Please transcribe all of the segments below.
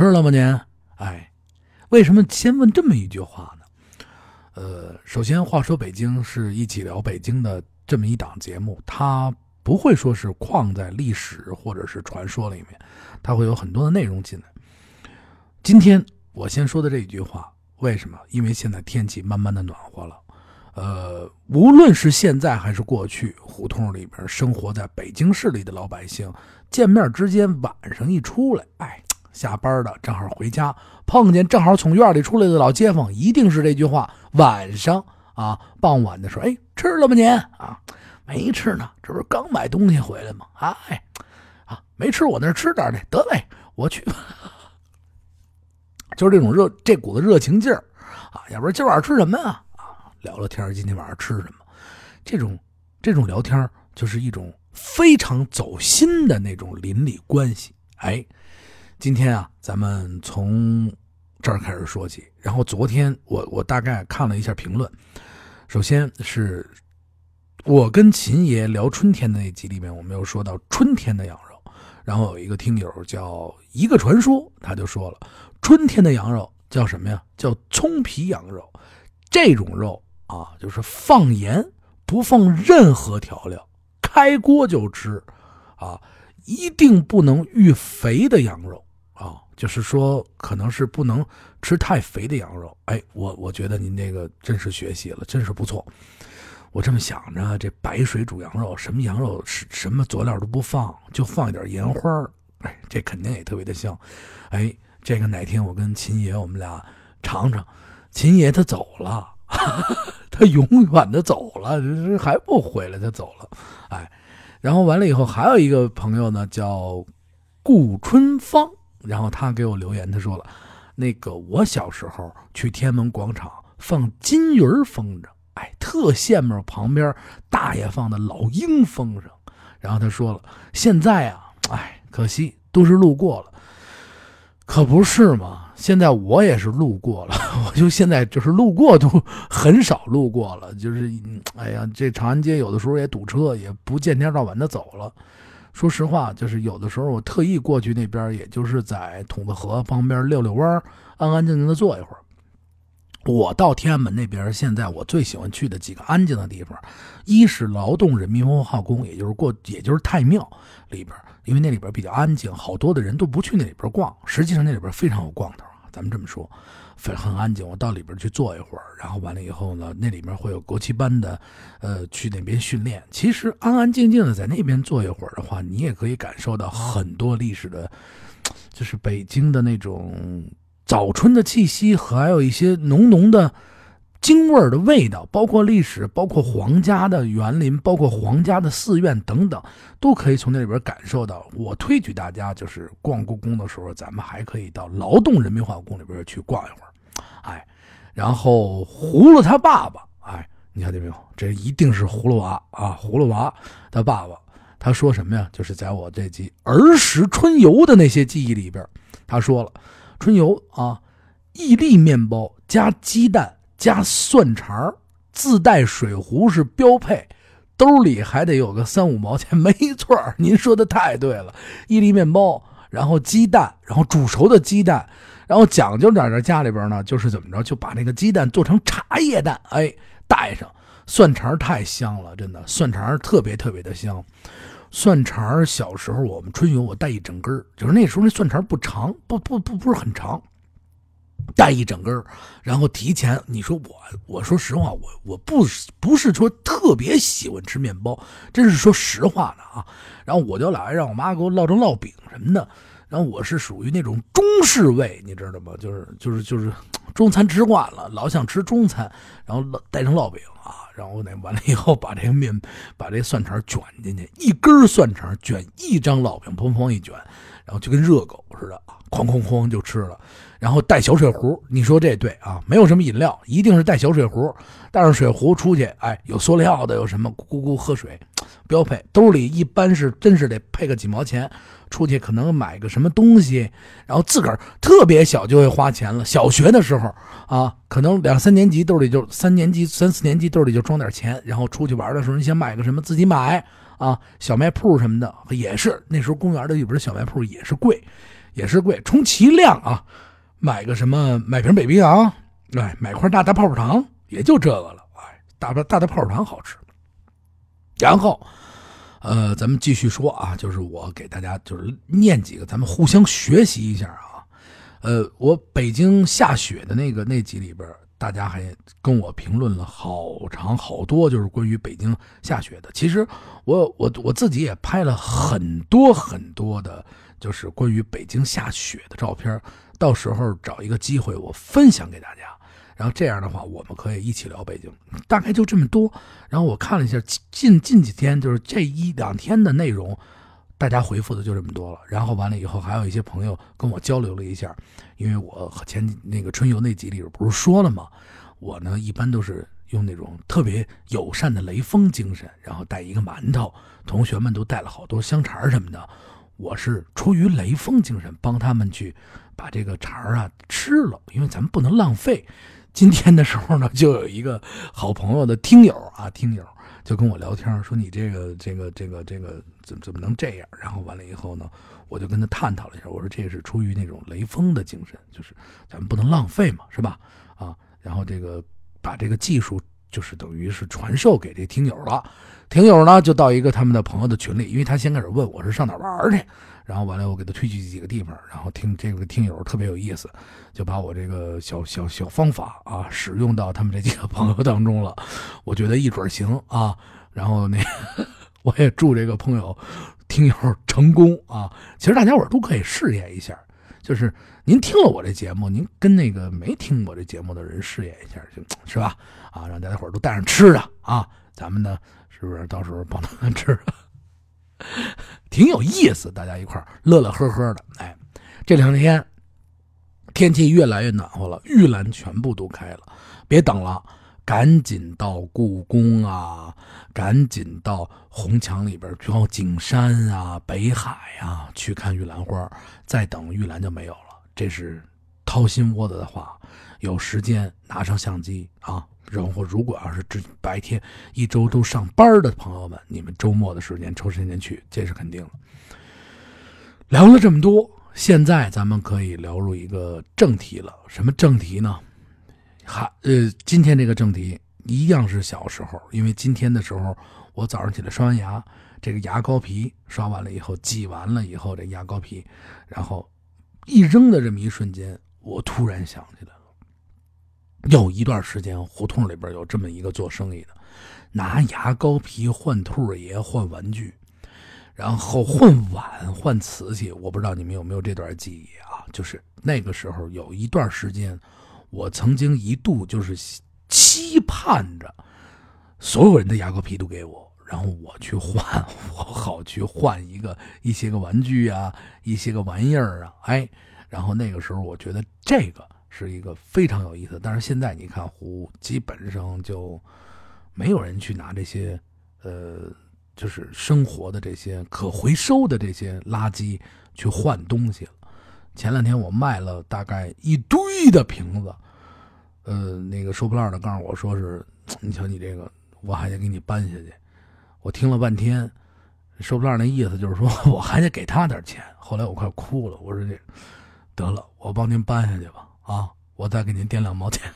吃了吗您？哎，为什么先问这么一句话呢？呃，首先话说北京是一起聊北京的这么一档节目，它不会说是框在历史或者是传说里面，它会有很多的内容进来。今天我先说的这一句话，为什么？因为现在天气慢慢的暖和了。呃，无论是现在还是过去，胡同里边生活在北京市里的老百姓，见面之间晚上一出来，哎，下班的正好回家，碰见正好从院里出来的老街坊，一定是这句话：晚上啊，傍晚的时候，哎，吃了吗您？啊，没吃呢，这不是刚买东西回来吗？哎，啊，没吃，我那吃点去，得嘞，我去。就是这种热，这股子热情劲儿啊，要不然今晚上吃什么呀？聊聊天今天晚上吃什么？这种这种聊天就是一种非常走心的那种邻里关系。哎，今天啊，咱们从这儿开始说起。然后昨天我我大概看了一下评论，首先是我跟秦爷聊春天的那集里面，我没有说到春天的羊肉。然后有一个听友叫一个传说，他就说了，春天的羊肉叫什么呀？叫葱皮羊肉。这种肉。啊，就是放盐，不放任何调料，开锅就吃，啊，一定不能遇肥的羊肉，就是说可能是不能吃太肥的羊肉。哎，我我觉得您这个真是学习了，真是不错。我这么想着，这白水煮羊肉，什么羊肉是什么佐料都不放，就放一点盐花哎，这肯定也特别的香。哎，这个哪天我跟秦爷我们俩尝尝。秦爷他走了。他永远的走了，还不回来？他走了，哎，然后完了以后，还有一个朋友呢，叫顾春芳，然后他给我留言，他说了，那个我小时候去天安门广场放金鱼风筝，哎，特羡慕旁边大爷放的老鹰风筝，然后他说了，现在啊，哎，可惜都是路过了，可不是吗？现在我也是路过了，我就现在就是路过都很少路过了，就是哎呀，这长安街有的时候也堵车，也不见天到晚的走了。说实话，就是有的时候我特意过去那边，也就是在筒子河旁边溜溜弯，安安静静的坐一会儿。我到天安门那边，现在我最喜欢去的几个安静的地方，一是劳动人民文化宫，也就是过，也就是太庙里边，因为那里边比较安静，好多的人都不去那里边逛，实际上那里边非常有逛头。咱们这么说，很很安静。我到里边去坐一会儿，然后完了以后呢，那里面会有国旗班的，呃，去那边训练。其实安安静静的在那边坐一会儿的话，你也可以感受到很多历史的，就是北京的那种早春的气息，还有一些浓浓的。京味儿的味道，包括历史，包括皇家的园林，包括皇家的寺院等等，都可以从那里边感受到。我推举大家，就是逛故宫的时候，咱们还可以到劳动人民文化宫里边去逛一会儿，哎，然后葫芦他爸爸，哎，你看见没有？这一定是葫芦娃啊！葫芦娃他爸爸，他说什么呀？就是在我这集儿时春游的那些记忆里边，他说了，春游啊，伊利面包加鸡蛋。加蒜肠自带水壶是标配，兜里还得有个三五毛钱。没错您说的太对了。伊利面包，然后鸡蛋，然后煮熟的鸡蛋，然后讲究点儿，家里边呢就是怎么着，就把那个鸡蛋做成茶叶蛋，哎，带上蒜肠太香了，真的，蒜肠特别特别的香。蒜肠小时候我们春游我带一整根就是那时候那蒜肠不长，不不不不是很长。带一整根然后提前你说我，我说实话，我我不不是说特别喜欢吃面包，真是说实话的啊。然后我就老爱让我妈给我烙成烙饼什么的。然后我是属于那种中式味，你知道吗？就是就是就是中餐吃惯了，老想吃中餐，然后带上烙饼啊。然后那完了以后，把这个面把这蒜肠卷进去，一根蒜肠卷一张烙饼，砰砰一卷，然后就跟热狗似的，哐哐哐就吃了。然后带小水壶，你说这对啊？没有什么饮料，一定是带小水壶，带上水壶出去，哎，有塑料的，有什么咕咕喝水，标配。兜里一般是真是得配个几毛钱，出去可能买个什么东西，然后自个儿特别小就会花钱了。小学的时候啊，可能两三年级兜里就三年级三四年级兜里就装点钱，然后出去玩的时候，你想买个什么自己买啊，小卖铺什么的也是那时候公园的里边小卖铺也是贵。也是贵，充其量啊，买个什么买瓶北冰洋，哎，买块大大泡泡糖，也就这个了，哎，大大大泡泡糖好吃。然后，呃，咱们继续说啊，就是我给大家就是念几个，咱们互相学习一下啊。呃，我北京下雪的那个那集里边。大家还跟我评论了好长好多，就是关于北京下雪的。其实我我我自己也拍了很多很多的，就是关于北京下雪的照片。到时候找一个机会，我分享给大家。然后这样的话，我们可以一起聊北京。大概就这么多。然后我看了一下近近几天，就是这一两天的内容。大家回复的就这么多了，然后完了以后，还有一些朋友跟我交流了一下，因为我前那个春游那集里边不是说了吗？我呢一般都是用那种特别友善的雷锋精神，然后带一个馒头，同学们都带了好多香肠什么的，我是出于雷锋精神帮他们去把这个肠啊吃了，因为咱们不能浪费。今天的时候呢，就有一个好朋友的听友啊，听友。就跟我聊天说你这个这个这个这个怎么怎么能这样？然后完了以后呢，我就跟他探讨了一下，我说这是出于那种雷锋的精神，就是咱们不能浪费嘛，是吧？啊，然后这个把这个技术就是等于是传授给这听友了，听友呢就到一个他们的朋友的群里，因为他先开始问我是上哪玩去。然后完了，我给他推荐几个地方，然后听这个听友特别有意思，就把我这个小小小方法啊使用到他们这几个朋友当中了。我觉得一准行啊。然后那 我也祝这个朋友听友成功啊。其实大家伙都可以试验一下，就是您听了我这节目，您跟那个没听我这节目的人试验一下，就 是吧？啊，让大家伙都带上吃的啊，咱们呢是不是到时候帮他们吃？挺有意思，大家一块乐乐呵呵的。哎，这两天天气越来越暖和了，玉兰全部都开了，别等了，赶紧到故宫啊，赶紧到红墙里边，去景山啊、北海啊去看玉兰花。再等玉兰就没有了，这是掏心窝子的话。有时间拿上相机啊。然后，如果要是这白天一周都上班的朋友们，你们周末的时间抽时间去，这是肯定的。聊了这么多，现在咱们可以聊入一个正题了。什么正题呢？还呃，今天这个正题一样是小时候，因为今天的时候我早上起来刷完牙，这个牙膏皮刷完了以后，挤完了以后，这牙膏皮，然后一扔的这么一瞬间，我突然想起来了。有一段时间，胡同里边有这么一个做生意的，拿牙膏皮换兔爷、换玩具，然后换碗、换瓷器。我不知道你们有没有这段记忆啊？就是那个时候有一段时间，我曾经一度就是期盼着所有人的牙膏皮都给我，然后我去换，我好去换一个一些个玩具啊，一些个玩意儿啊，哎，然后那个时候我觉得这个。是一个非常有意思，但是现在你看，湖基本上就没有人去拿这些，呃，就是生活的这些可回收的这些垃圾去换东西了。前两天我卖了大概一堆的瓶子，呃，那个收破烂的告诉我说是，你瞧你这个，我还得给你搬下去。我听了半天，收破烂那意思就是说 我还得给他点钱。后来我快哭了，我说这得了，我帮您搬下去吧。啊，我再给您垫两毛钱，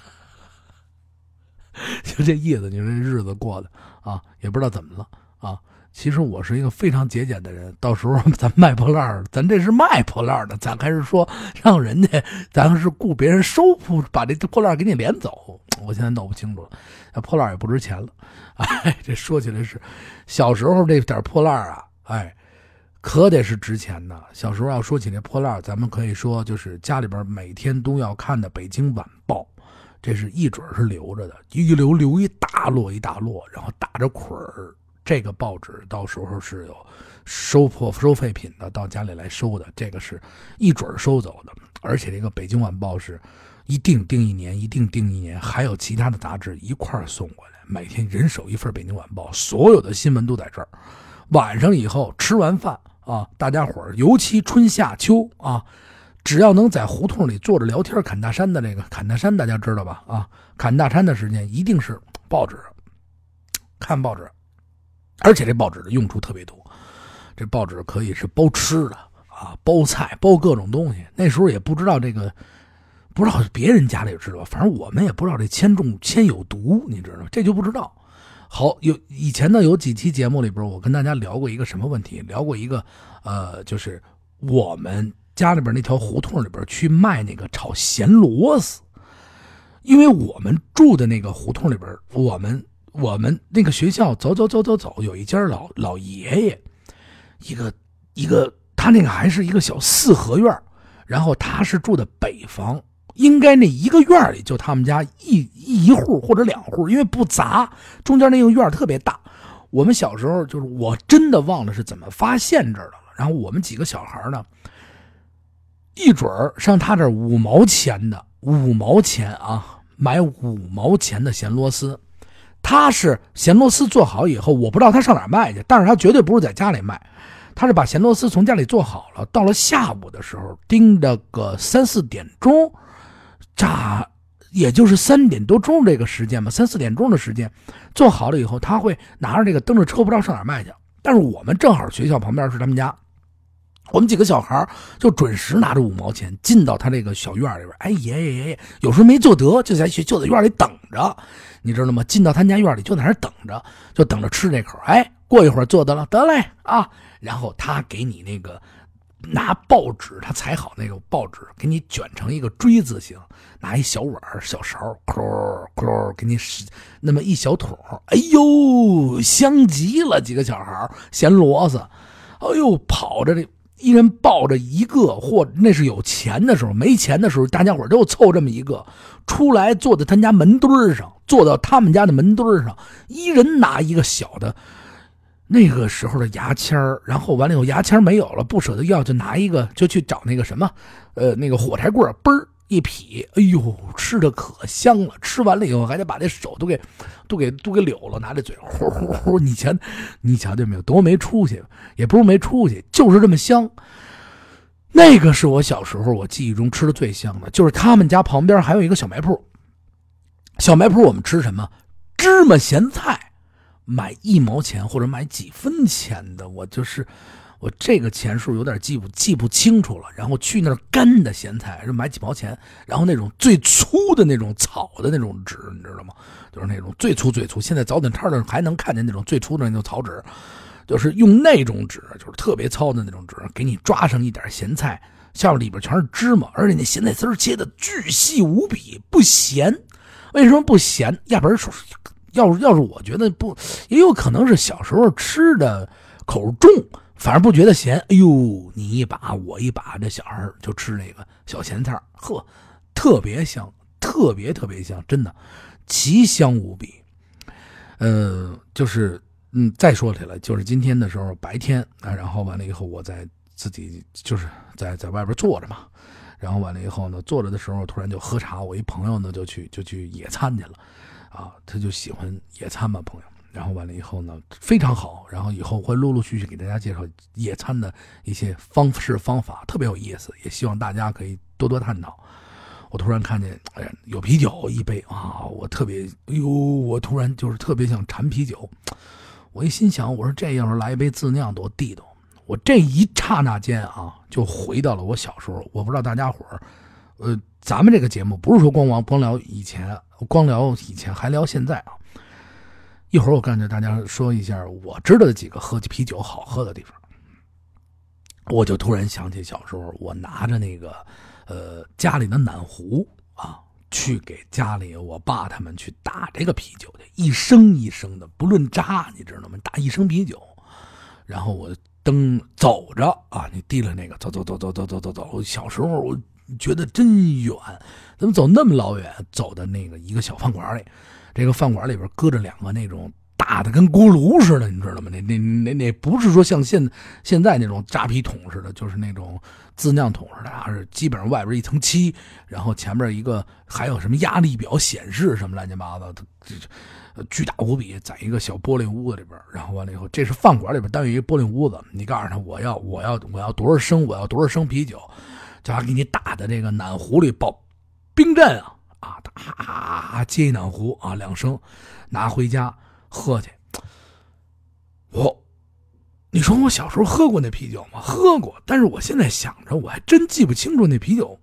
就这意思。你说这日子过的啊，也不知道怎么了啊。其实我是一个非常节俭的人。到时候咱卖破烂咱这是卖破烂的，咱还是说让人家，咱是雇别人收铺，把这破烂给你连走。我现在弄不清楚了，那破烂也不值钱了。哎，这说起来是小时候这点破烂啊，哎。可得是值钱的。小时候要说起这破烂咱们可以说就是家里边每天都要看的《北京晚报》，这是一准是留着的，一留留一大摞一大摞，然后打着捆儿。这个报纸到时候是有收破收废品的到家里来收的，这个是一准收走的。而且这个《北京晚报》是一定订一年，一定订一年，还有其他的杂志一块送过来，每天人手一份《北京晚报》，所有的新闻都在这儿。晚上以后吃完饭。啊，大家伙儿，尤其春夏秋啊，只要能在胡同里坐着聊天、侃大山的这个侃大山，大家知道吧？啊，侃大山的时间一定是报纸，看报纸，而且这报纸的用处特别多，这报纸可以是包吃的啊，包菜，包各种东西。那时候也不知道这个，不知道别人家里知道，反正我们也不知道这铅中铅有毒，你知道吗？这就不知道。好，有以前呢，有几期节目里边，我跟大家聊过一个什么问题？聊过一个，呃，就是我们家里边那条胡同里边去卖那个炒咸螺丝，因为我们住的那个胡同里边，我们我们那个学校走走走走走，有一家老老爷爷，一个一个他那个还是一个小四合院，然后他是住的北房。应该那一个院里就他们家一一户或者两户，因为不杂，中间那个院特别大。我们小时候就是我真的忘了是怎么发现这的了。然后我们几个小孩呢，一准儿上他这五毛钱的五毛钱啊，买五毛钱的咸螺丝。他是咸螺丝做好以后，我不知道他上哪卖去，但是他绝对不是在家里卖，他是把咸螺丝从家里做好了，到了下午的时候，盯着个三四点钟。炸，也就是三点多钟这个时间吧，三四点钟的时间，做好了以后，他会拿着这个蹬着车，不知道上哪卖去。但是我们正好学校旁边是他们家，我们几个小孩就准时拿着五毛钱进到他这个小院里边。哎，爷爷爷爷，有时候没做得，就在学就在院里等着，你知道吗？进到他家院里就在那等着，就等着吃这口。哎，过一会儿做得了，得嘞啊，然后他给你那个。拿报纸，他裁好那个报纸，给你卷成一个锥字形，拿一小碗小勺，扣扣给你使那么一小桶，哎呦，香极了！几个小孩咸螺丝，哎呦，跑着这一人抱着一个，或那是有钱的时候，没钱的时候，大家伙都凑这么一个出来，坐在他家门墩上，坐到他们家的门墩上，一人拿一个小的。那个时候的牙签然后完了以后牙签没有了，不舍得要，就拿一个就去找那个什么，呃，那个火柴棍嘣儿一劈，哎呦，吃的可香了。吃完了以后还得把这手都给，都给都给柳了，拿这嘴呼呼呼。你瞧，你瞧见没有？多没出息，也不是没出息，就是这么香。那个是我小时候我记忆中吃的最香的，就是他们家旁边还有一个小卖铺。小卖铺我们吃什么？芝麻咸菜。买一毛钱或者买几分钱的，我就是我这个钱数有点记不记不清楚了。然后去那儿干的咸菜是买几毛钱，然后那种最粗的那种草的那种纸，你知道吗？就是那种最粗最粗。现在早点摊上还能看见那种最粗的那种草纸，就是用那种纸，就是特别糙的那种纸，给你抓上一点咸菜，下面里边全是芝麻，而且那咸菜丝切的巨细无比，不咸。为什么不咸？压根儿说。要是要是我觉得不，也有可能是小时候吃的口重，反而不觉得咸。哎呦，你一把我一把，这小孩就吃那个小咸菜，呵，特别香，特别特别香，真的，奇香无比。呃，就是嗯，再说起来，就是今天的时候白天啊，然后完了以后，我在自己就是在在外边坐着嘛，然后完了以后呢，坐着的时候突然就喝茶，我一朋友呢就去就去野餐去了。啊，他就喜欢野餐嘛，朋友。然后完了以后呢，非常好。然后以后会陆陆续续给大家介绍野餐的一些方式方法，特别有意思。也希望大家可以多多探讨。我突然看见，哎呀，有啤酒一杯啊！我特别，哎呦，我突然就是特别想馋啤酒。我一心想，我说这要是来一杯自酿多地道。我这一刹那间啊，就回到了我小时候。我不知道大家伙儿，呃，咱们这个节目不是说光光光聊以前。光聊以前，还聊现在啊！一会儿我跟着大家说一下我知道的几个喝啤酒好喝的地方。我就突然想起小时候，我拿着那个呃家里的暖壶啊，去给家里我爸他们去打这个啤酒去，一升一升的，不论扎，你知道吗？打一升啤酒，然后我蹬走着啊，你提了那个走走走走走走走走。小时候我。觉得真远，怎么走那么老远？走的那个一个小饭馆里，这个饭馆里边搁着两个那种大的跟锅炉似的，你知道吗？那那那那不是说像现现在那种扎啤桶似的，就是那种自酿桶似的，还是基本上外边一层漆，然后前面一个还有什么压力表显示什么乱七八糟的，巨大无比，在一个小玻璃屋子里边。然后完了以后，这是饭馆里边单有一个玻璃屋子，你告诉他我要我要我要多少升，我要多少升啤酒。叫他给你打的这个暖壶里爆冰镇啊啊！啊，接一暖壶啊，两升，拿回家喝去。我你说我小时候喝过那啤酒吗？喝过，但是我现在想着，我还真记不清楚那啤酒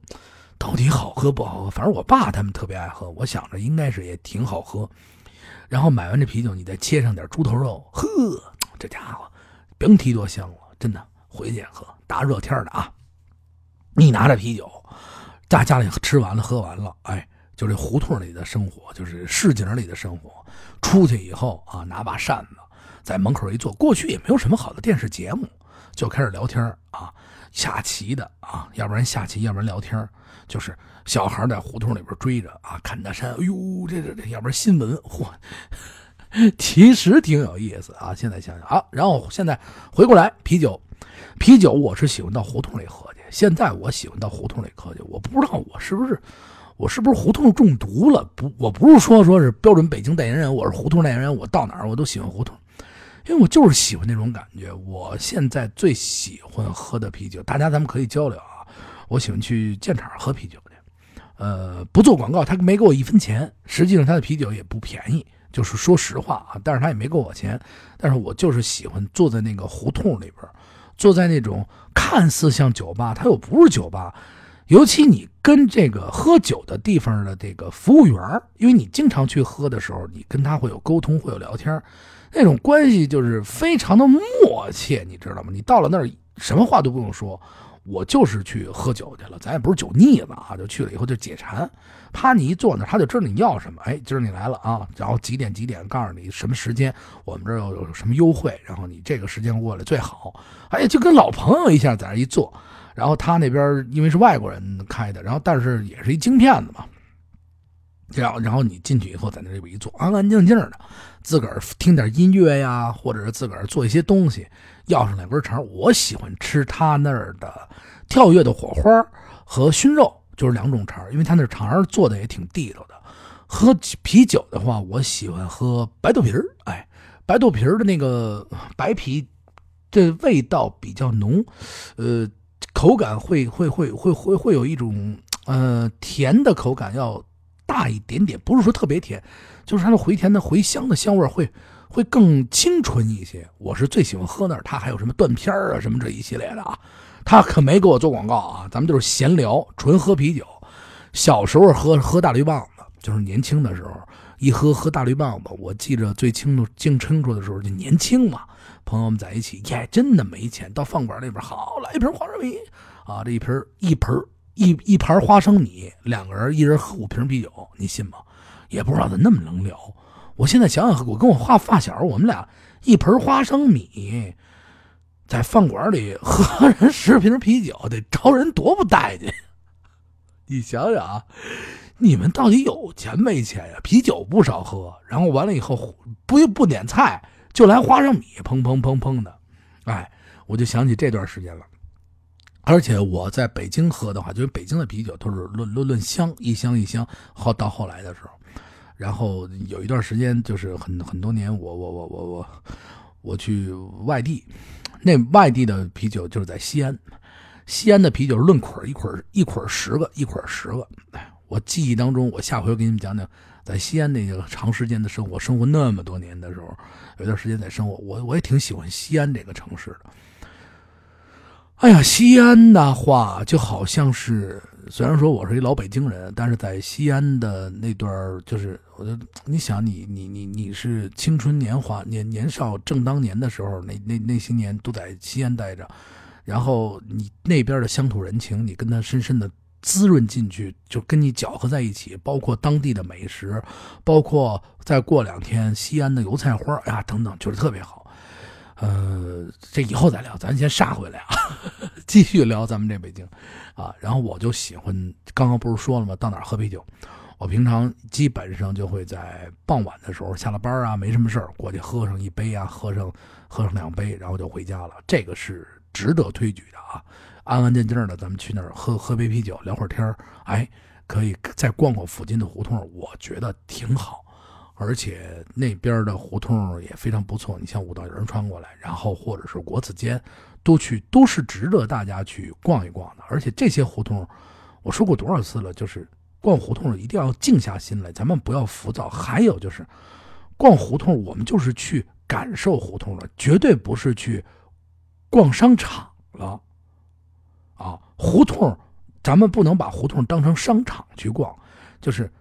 到底好喝不好喝。反正我爸他们特别爱喝，我想着应该是也挺好喝。然后买完这啤酒，你再切上点猪头肉，呵，这家伙甭提多香了，真的。回去喝，大热天的啊，你拿着啤酒，在家里吃完了喝完了，哎，就这胡同里的生活，就是市井里的生活。出去以后啊，拿把扇子。在门口一坐，过去也没有什么好的电视节目，就开始聊天啊，下棋的啊，要不然下棋，要不然聊天就是小孩在胡同里边追着啊，看大山，哎呦，这这这，要不然新闻，嚯，其实挺有意思啊。现在想想啊，然后现在回过来，啤酒，啤酒，我是喜欢到胡同里喝去。现在我喜欢到胡同里喝去，我不知道我是不是，我是不是胡同中毒了？不，我不是说说是标准北京代言人，我是胡同代言人，我到哪儿我都喜欢胡同。因为我就是喜欢那种感觉。我现在最喜欢喝的啤酒，大家咱们可以交流啊。我喜欢去建厂喝啤酒去，呃，不做广告，他没给我一分钱。实际上他的啤酒也不便宜，就是说实话啊。但是他也没给我钱。但是我就是喜欢坐在那个胡同里边，坐在那种看似像酒吧，他又不是酒吧。尤其你跟这个喝酒的地方的这个服务员，因为你经常去喝的时候，你跟他会有沟通，会有聊天。那种关系就是非常的默契，你知道吗？你到了那儿，什么话都不用说，我就是去喝酒去了，咱也不是酒腻子啊，就去了以后就解馋。啪，你一坐那，他就知道你要什么。哎，今儿你来了啊，然后几点几点，告诉你什么时间，我们这儿有有什么优惠，然后你这个时间过来最好。哎呀，就跟老朋友一下在那一坐。然后他那边因为是外国人开的，然后但是也是一京片子嘛。然后，然后你进去以后，在那里边一坐，安安静静的，自个儿听点音乐呀，或者是自个儿做一些东西，要上两根肠。我喜欢吃他那儿的跳跃的火花和熏肉，就是两种肠，因为他那肠做的也挺地道的。喝啤酒的话，我喜欢喝白豆皮儿，哎，白豆皮儿的那个白啤，这味道比较浓，呃，口感会会会会会会有一种呃甜的口感要。大一点点，不是说特别甜，就是它的回甜的回香的香味会会更清纯一些。我是最喜欢喝那儿，它还有什么断片儿啊什么这一系列的啊，他可没给我做广告啊，咱们就是闲聊，纯喝啤酒。小时候喝喝大绿棒子，就是年轻的时候一喝喝大绿棒子，我记着最清楚、净清楚的时候就年轻嘛，朋友们在一起，耶，真的没钱，到饭馆里边好来一瓶花生米啊，这一瓶一盆一一盘花生米，两个人一人喝五瓶啤酒，你信吗？也不知道咋那么能聊。我现在想想，我跟我发发小，我们俩一盆花生米，在饭馆里喝人十瓶啤酒，得招人多不待见。你想想啊，你们到底有钱没钱呀？啤酒不少喝，然后完了以后不不点菜，就来花生米，砰砰砰砰的。哎，我就想起这段时间了。而且我在北京喝的话，就是北京的啤酒都是论论论香，一箱一箱。后到后来的时候，然后有一段时间就是很很多年，我我我我我我去外地，那外地的啤酒就是在西安，西安的啤酒论捆一捆一捆十个，一捆十个。哎我记忆当中，我下回给你们讲讲，在西安那个长时间的生活，生活那么多年的时候，有一段时间在生活，我我也挺喜欢西安这个城市的。哎呀，西安的话就好像是，虽然说我是一老北京人，但是在西安的那段就是，我就你想，你你你你是青春年华年年少正当年的时候，那那那些年都在西安待着，然后你那边的乡土人情，你跟他深深的滋润进去，就跟你搅和在一起，包括当地的美食，包括再过两天西安的油菜花呀等等，就是特别好。呃，这以后再聊，咱先杀回来啊，继续聊咱们这北京，啊，然后我就喜欢，刚刚不是说了吗？到哪喝啤酒？我平常基本上就会在傍晚的时候下了班啊，没什么事过去喝上一杯啊，喝上喝上两杯，然后就回家了。这个是值得推举的啊，安安静静的，咱们去那儿喝喝杯啤酒，聊会儿天哎，可以再逛逛附近的胡同，我觉得挺好。而且那边的胡同也非常不错，你像五道营穿过来，然后或者是国子监，都去都是值得大家去逛一逛的。而且这些胡同，我说过多少次了，就是逛胡同一定要静下心来，咱们不要浮躁。还有就是逛胡同，我们就是去感受胡同的，绝对不是去逛商场了，啊，胡同，咱们不能把胡同当成商场去逛，就是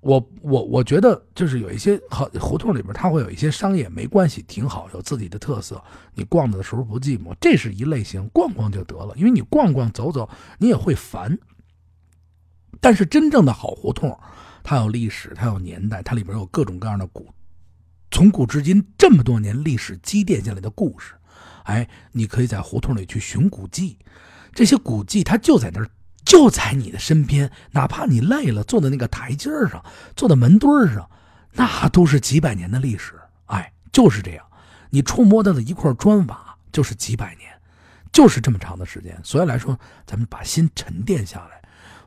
我我我觉得就是有一些好胡同里边，它会有一些商业没关系，挺好，有自己的特色，你逛的时候不寂寞，这是一类型，逛逛就得了，因为你逛逛走走，你也会烦。但是真正的好胡同，它有历史，它有年代，它里边有各种各样的古，从古至今这么多年历史积淀下来的故事。哎，你可以在胡同里去寻古迹，这些古迹它就在那儿，就在你的身边。哪怕你累了，坐在那个台阶上，坐在门墩上，那都是几百年的历史。哎，就是这样，你触摸到的一块砖瓦，就是几百年，就是这么长的时间。所以来说，咱们把心沉淀下来，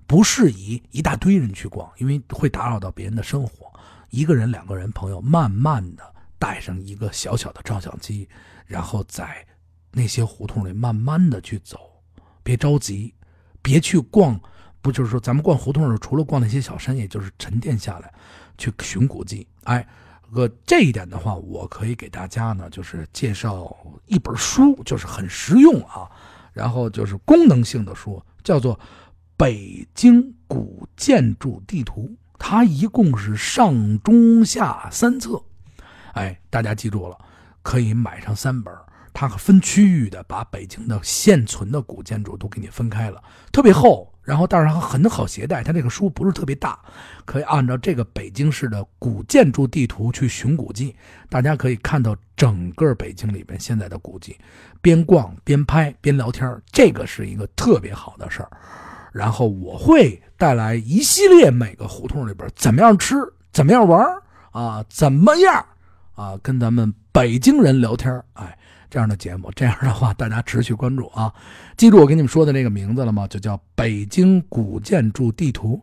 不适宜一大堆人去逛，因为会打扰到别人的生活。一个人、两个人朋友，慢慢的带上一个小小的照相机。然后在那些胡同里慢慢的去走，别着急，别去逛。不就是说，咱们逛胡同的时候，除了逛那些小山，也就是沉淀下来，去寻古迹。哎，呃，这一点的话，我可以给大家呢，就是介绍一本书，就是很实用啊，然后就是功能性的书，叫做《北京古建筑地图》，它一共是上中下三册。哎，大家记住了。可以买上三本，它分区域的把北京的现存的古建筑都给你分开了，特别厚，然后但是它很好携带。它这个书不是特别大，可以按照这个北京市的古建筑地图去寻古迹，大家可以看到整个北京里边现在的古迹，边逛边拍边聊天，这个是一个特别好的事儿。然后我会带来一系列每个胡同里边怎么样吃，怎么样玩啊，怎么样啊，跟咱们。北京人聊天哎，这样的节目，这样的话，大家持续关注啊！记住我跟你们说的这个名字了吗？就叫《北京古建筑地图》。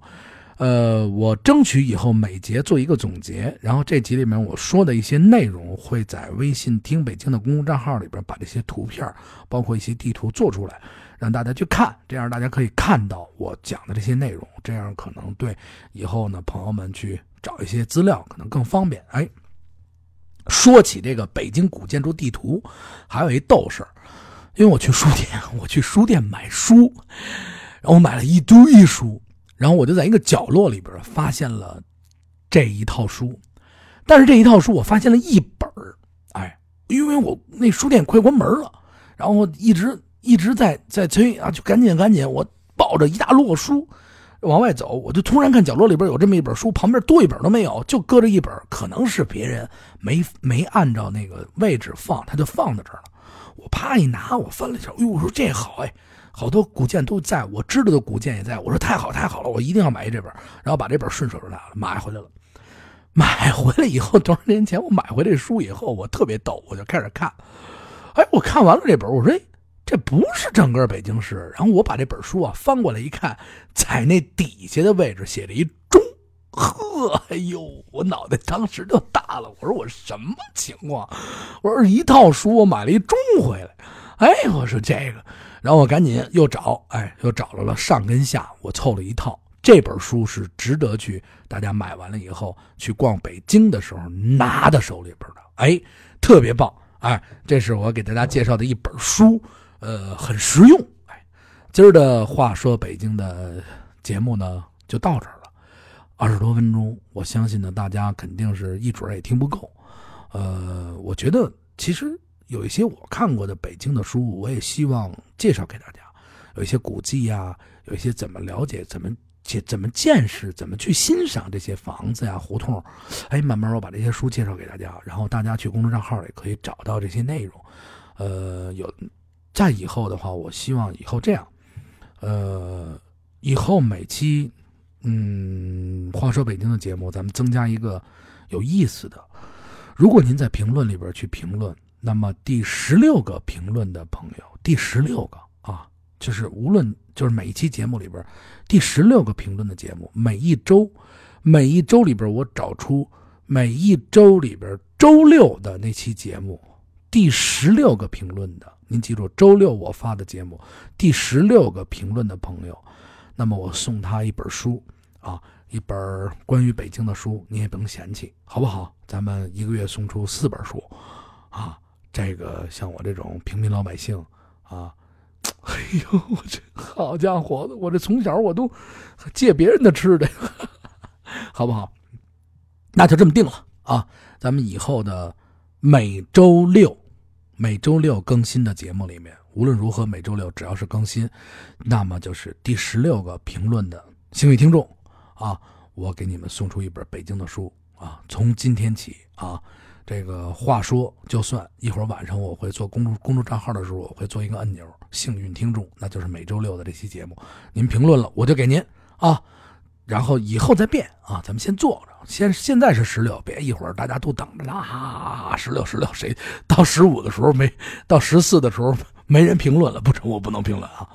呃，我争取以后每节做一个总结，然后这集里面我说的一些内容，会在微信听北京的公众账号里边把这些图片，包括一些地图做出来，让大家去看，这样大家可以看到我讲的这些内容，这样可能对以后呢朋友们去找一些资料可能更方便。哎。说起这个北京古建筑地图，还有一逗事，因为我去书店，我去书店买书，然后我买了一堆书，然后我就在一个角落里边发现了这一套书，但是这一套书我发现了一本哎，因为我那书店快关门了，然后一直一直在在催啊，就赶紧赶紧，我抱着一大摞书。往外走，我就突然看角落里边有这么一本书，旁边多一本都没有，就搁着一本，可能是别人没没按照那个位置放，他就放在这儿了。我啪一拿，我翻了一下，哎呦，我说这好哎，好多古建都在我知道的古建也在，我说太好太好了，我一定要买这本，然后把这本顺手就拿了，买回来了。买回来以后，多少年前我买回这书以后，我特别逗，我就开始看，哎，我看完了这本，我说哎。这不是整个北京市，然后我把这本书啊翻过来一看，在那底下的位置写了一中，呵，哎呦，我脑袋当时就大了，我说我什么情况？我说一套书我买了一中回来，哎，我说这个，然后我赶紧又找，哎，又找着了上跟下，我凑了一套。这本书是值得去大家买完了以后去逛北京的时候拿到手里边的，哎，特别棒，哎，这是我给大家介绍的一本书。呃，很实用。哎，今儿的话说北京的节目呢，就到这儿了，二十多分钟，我相信呢，大家肯定是一准儿也听不够。呃，我觉得其实有一些我看过的北京的书，我也希望介绍给大家。有一些古迹呀，有一些怎么了解、怎么见、怎么见识、怎么去欣赏这些房子呀、胡同。哎，慢慢我把这些书介绍给大家，然后大家去公众账号里可以找到这些内容。呃，有。在以后的话，我希望以后这样，呃，以后每期，嗯，话说北京的节目，咱们增加一个有意思的。如果您在评论里边去评论，那么第十六个评论的朋友，第十六个啊，就是无论就是每一期节目里边第十六个评论的节目，每一周，每一周里边我找出每一周里边周六的那期节目，第十六个评论的。您记住，周六我发的节目，第十六个评论的朋友，那么我送他一本书啊，一本关于北京的书，你也甭嫌弃，好不好？咱们一个月送出四本书，啊，这个像我这种平民老百姓啊，哎呦，我这好家伙，我这从小我都借别人的吃的，好不好？那就这么定了啊！咱们以后的每周六、每周六更新的节目里面，无论如何每周六只要是更新，那么就是第十六个评论的幸运听众啊，我给你们送出一本北京的书啊！从今天起啊。这个话说，就算一会儿晚上我会做公众公众账号的时候，我会做一个按钮，幸运听众，那就是每周六的这期节目，您评论了我就给您啊，然后以后再变啊，咱们先做着，先现在是十六，别一会儿大家都等着呢，十六十六谁到十五的时候没到十四的时候没人评论了，不成，我不能评论啊。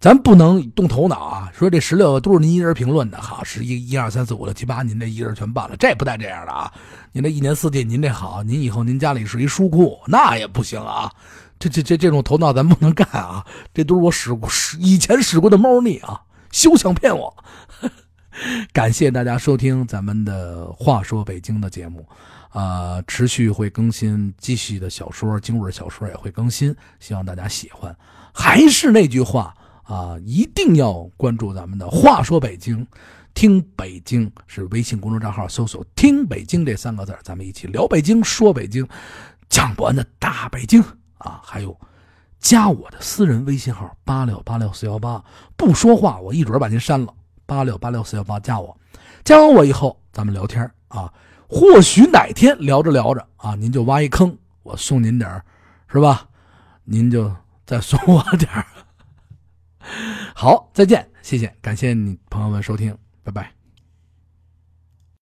咱不能动头脑啊！说这十六都是您一人评论的，好，十一、一二、三四、五、六、七、八，您这一人全办了，这不带这样的啊！您这一年四季，您这好，您以后您家里是一书库，那也不行啊！这、这、这这种头脑咱不能干啊！这都是我使过、使以前使过的猫腻啊！休想骗我！感谢大家收听咱们的《话说北京》的节目，啊，持续会更新继续的小说，京味小说也会更新，希望大家喜欢。还是那句话。啊，一定要关注咱们的话说北京，听北京是微信公众账号，搜索“听北京”这三个字咱们一起聊北京，说北京，讲不完的大北京啊！还有，加我的私人微信号八六八六四幺八，不说话我一准把您删了。八六八六四幺八加我，加完我以后咱们聊天啊，或许哪天聊着聊着啊，您就挖一坑，我送您点是吧？您就再送我点好，再见，谢谢，感谢你朋友们收听，拜拜。